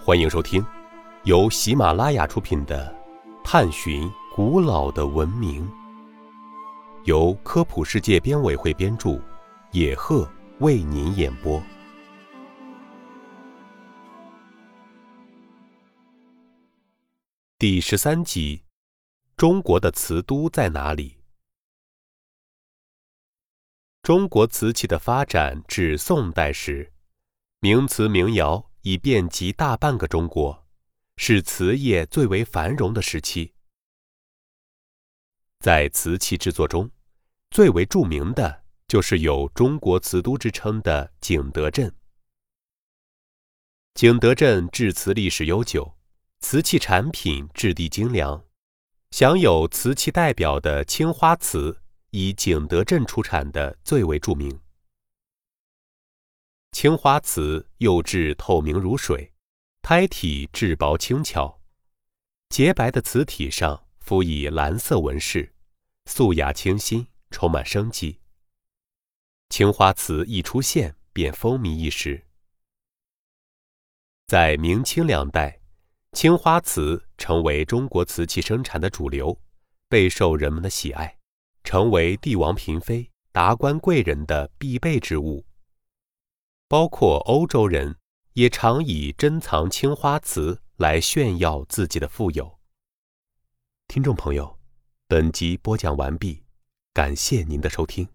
欢迎收听由喜马拉雅出品的《探寻古老的文明》，由科普世界编委会编著，野鹤为您演播。第十三集：中国的瓷都在哪里？中国瓷器的发展至宋代时。名瓷名窑已遍及大半个中国，是瓷业最为繁荣的时期。在瓷器制作中，最为著名的就是有“中国瓷都”之称的景德镇。景德镇制瓷历史悠久，瓷器产品质地精良，享有“瓷器代表”的青花瓷，以景德镇出产的最为著名。青花瓷釉质透明如水，胎体质薄轻巧，洁白的瓷体上敷以蓝色纹饰，素雅清新，充满生机。青花瓷一出现便风靡一时。在明清两代，青花瓷成为中国瓷器生产的主流，备受人们的喜爱，成为帝王嫔妃、达官贵人的必备之物。包括欧洲人也常以珍藏青花瓷来炫耀自己的富有。听众朋友，本集播讲完毕，感谢您的收听。